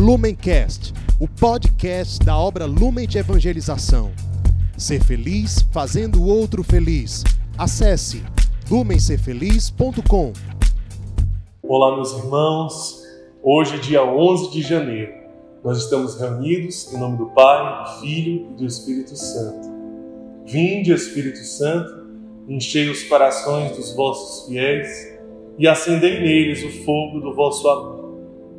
Lumencast, o podcast da obra Lumen de Evangelização. Ser feliz fazendo o outro feliz. Acesse lumencerfeliz.com. Olá, meus irmãos. Hoje, dia 11 de janeiro, nós estamos reunidos em nome do Pai, do Filho e do Espírito Santo. Vinde, Espírito Santo, enchei os corações dos vossos fiéis e acendei neles o fogo do vosso amor.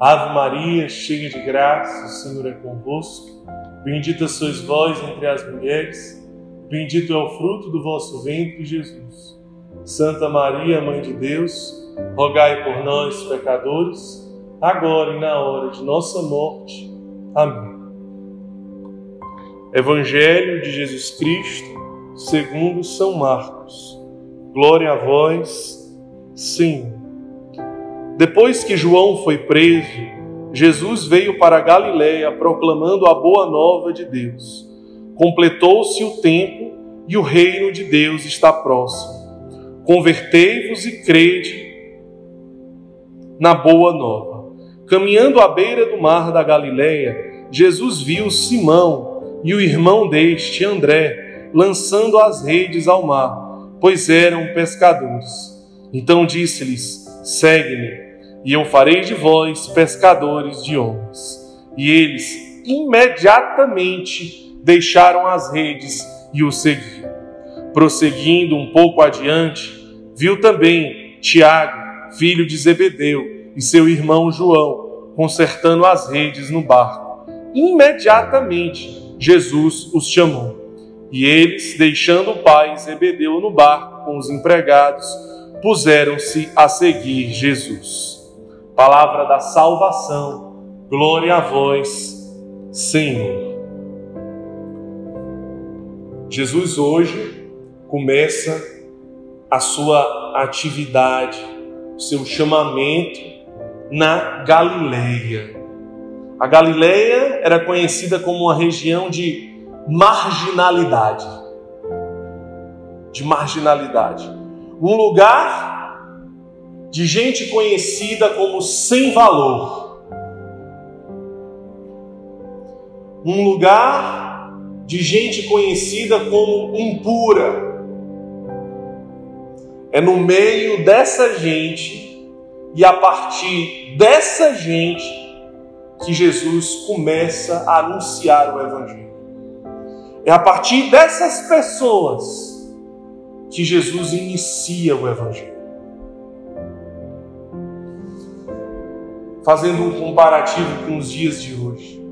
Ave Maria, cheia de graça, o Senhor é convosco. Bendita sois vós entre as mulheres, bendito é o fruto do vosso ventre, Jesus. Santa Maria, Mãe de Deus, rogai por nós, pecadores, agora e na hora de nossa morte. Amém. Evangelho de Jesus Cristo, segundo São Marcos. Glória a vós, Senhor. Depois que João foi preso, Jesus veio para Galiléia proclamando a boa nova de Deus. Completou-se o tempo e o reino de Deus está próximo. Convertei-vos e crede na boa nova. Caminhando à beira do mar da Galiléia, Jesus viu Simão e o irmão deste, André, lançando as redes ao mar, pois eram pescadores. Então disse-lhes: Segue-me, e eu farei de vós pescadores de homens. E eles imediatamente deixaram as redes e o seguiram. Prosseguindo um pouco adiante, viu também Tiago, filho de Zebedeu, e seu irmão João, consertando as redes no barco. Imediatamente Jesus os chamou. E eles, deixando o pai Zebedeu no barco com os empregados, puseram-se a seguir Jesus. Palavra da salvação, glória a vós, Senhor. Jesus hoje começa a sua atividade, o seu chamamento na Galileia. A Galileia era conhecida como uma região de marginalidade. De marginalidade um lugar de gente conhecida como sem valor, um lugar de gente conhecida como impura. É no meio dessa gente e a partir dessa gente que Jesus começa a anunciar o Evangelho. É a partir dessas pessoas que Jesus inicia o Evangelho. Fazendo um comparativo com os dias de hoje,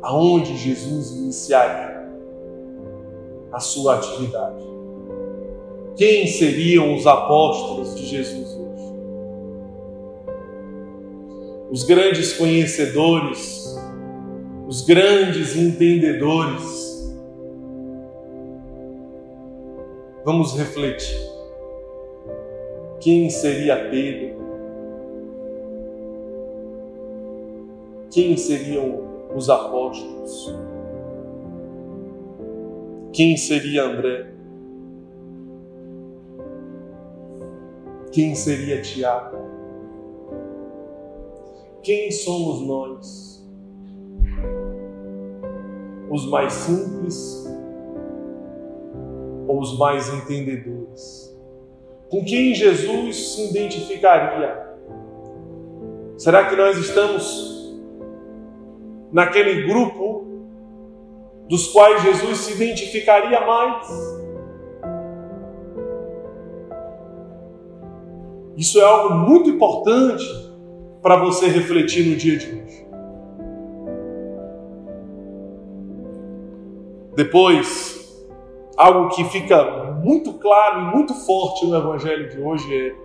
aonde Jesus iniciaria a sua atividade. Quem seriam os apóstolos de Jesus hoje? Os grandes conhecedores, os grandes entendedores, Vamos refletir. Quem seria Pedro? Quem seriam os apóstolos? Quem seria André? Quem seria Tiago? Quem somos nós? Os mais simples ou os mais entendedores? Com quem Jesus se identificaria? Será que nós estamos naquele grupo dos quais Jesus se identificaria mais? Isso é algo muito importante para você refletir no dia de hoje. Depois, algo que fica muito claro e muito forte no Evangelho de hoje é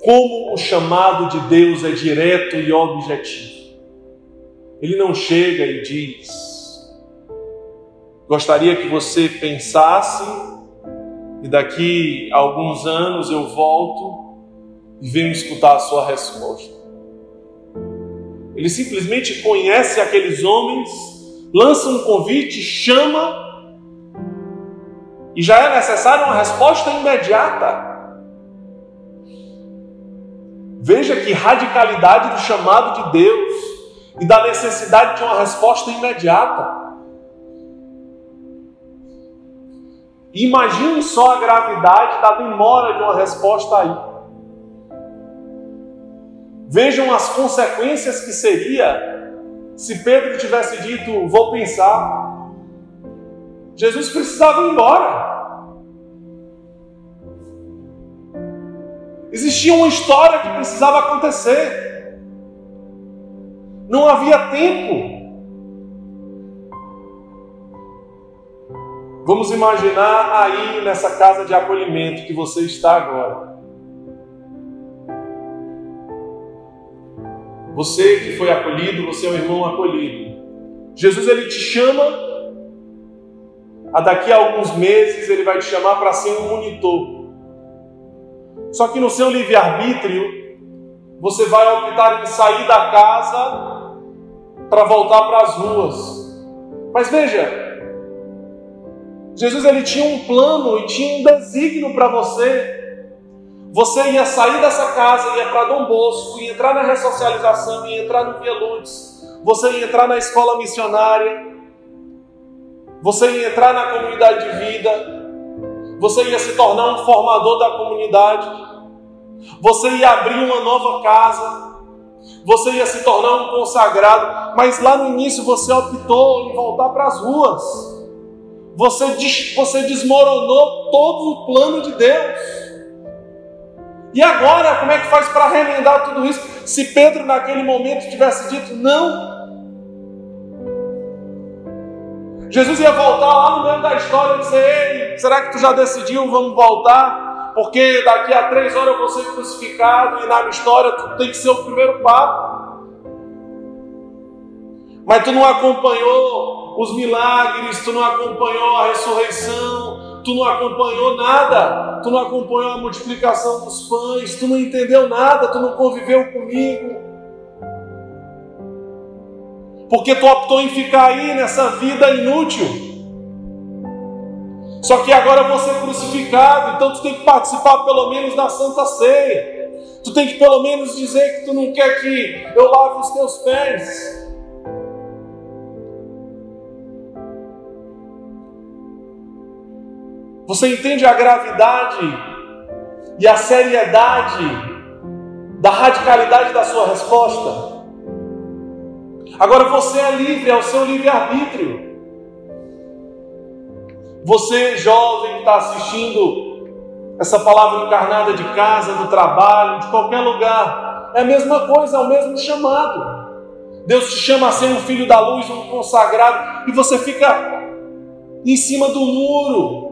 como o chamado de Deus é direto e objetivo. Ele não chega e diz: Gostaria que você pensasse e daqui a alguns anos eu volto e venho escutar a sua resposta. Ele simplesmente conhece aqueles homens, lança um convite, chama e já é necessária uma resposta imediata. Veja que radicalidade do chamado de Deus e da necessidade de uma resposta imediata. Imagine só a gravidade da demora de uma resposta aí. Vejam as consequências que seria se Pedro tivesse dito: Vou pensar. Jesus precisava ir embora. Existia uma história que precisava acontecer. Não havia tempo. Vamos imaginar aí nessa casa de acolhimento que você está agora. Você que foi acolhido, você é um irmão acolhido. Jesus ele te chama a daqui a alguns meses ele vai te chamar para ser um monitor. Só que no seu livre-arbítrio, você vai optar em sair da casa para voltar para as ruas. Mas veja, Jesus ele tinha um plano e tinha um desígnio para você. Você ia sair dessa casa, ia para Dom Bosco, ia entrar na ressocialização, ia entrar no Via Luz, você ia entrar na escola missionária, você ia entrar na comunidade de vida, você ia se tornar um formador da comunidade, você ia abrir uma nova casa, você ia se tornar um consagrado, mas lá no início você optou em voltar para as ruas, você, você desmoronou todo o plano de Deus. E agora, como é que faz para remendar tudo isso? Se Pedro naquele momento tivesse dito não, Jesus ia voltar lá no meio da história e dizer: Ei, será que tu já decidiu? Vamos voltar? Porque daqui a três horas eu vou ser crucificado e na história tu tem que ser o primeiro papo. Mas tu não acompanhou os milagres, tu não acompanhou a ressurreição, tu não acompanhou nada, tu não acompanhou a multiplicação dos pães, tu não entendeu nada, tu não conviveu comigo porque tu optou em ficar aí nessa vida inútil. Só que agora você é crucificado, então tu tem que participar pelo menos da Santa Ceia. Tu tem que pelo menos dizer que tu não quer que eu lave os teus pés. Você entende a gravidade e a seriedade da radicalidade da sua resposta? Agora você é livre, é o seu livre-arbítrio. Você, jovem, que está assistindo essa palavra encarnada de casa, do trabalho, de qualquer lugar, é a mesma coisa, é o mesmo chamado. Deus te chama a ser um filho da luz, um consagrado, e você fica em cima do muro.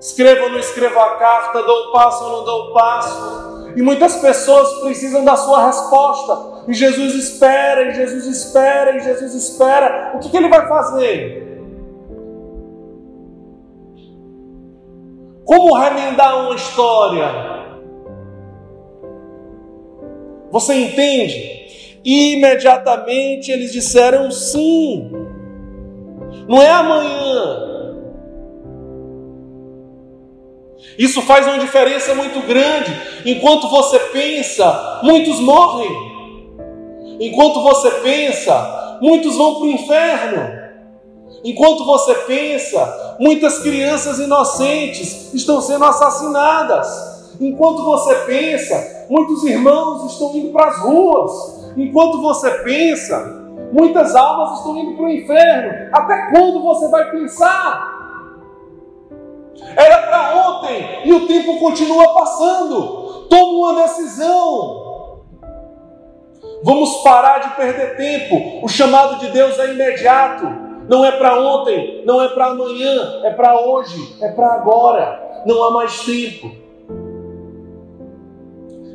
Escreva ou não escreva a carta, dou o passo ou não dou o passo. E muitas pessoas precisam da sua resposta. E Jesus espera, e Jesus espera, e Jesus espera. O que, que ele vai fazer? Como remendar uma história? Você entende? E imediatamente eles disseram sim. Não é amanhã, Isso faz uma diferença muito grande. Enquanto você pensa, muitos morrem. Enquanto você pensa, muitos vão para o inferno. Enquanto você pensa, muitas crianças inocentes estão sendo assassinadas. Enquanto você pensa, muitos irmãos estão indo para as ruas. Enquanto você pensa, muitas almas estão indo para o inferno. Até quando você vai pensar? Era para ontem e o tempo continua passando. Toma uma decisão. Vamos parar de perder tempo. O chamado de Deus é imediato. Não é para ontem, não é para amanhã, é para hoje, é para agora. Não há mais tempo.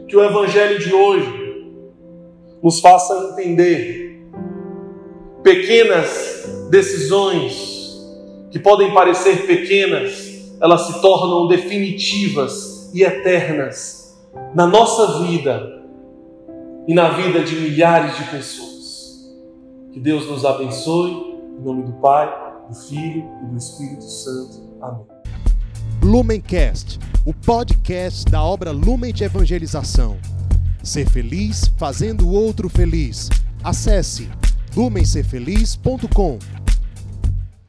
Que o Evangelho de hoje nos faça entender pequenas decisões que podem parecer pequenas, elas se tornam definitivas e eternas na nossa vida e na vida de milhares de pessoas. Que Deus nos abençoe, em nome do Pai, do Filho e do Espírito Santo. Amém. Lumencast, o podcast da obra Lumen de Evangelização. Ser feliz fazendo o outro feliz. Acesse lumencerfeliz.com.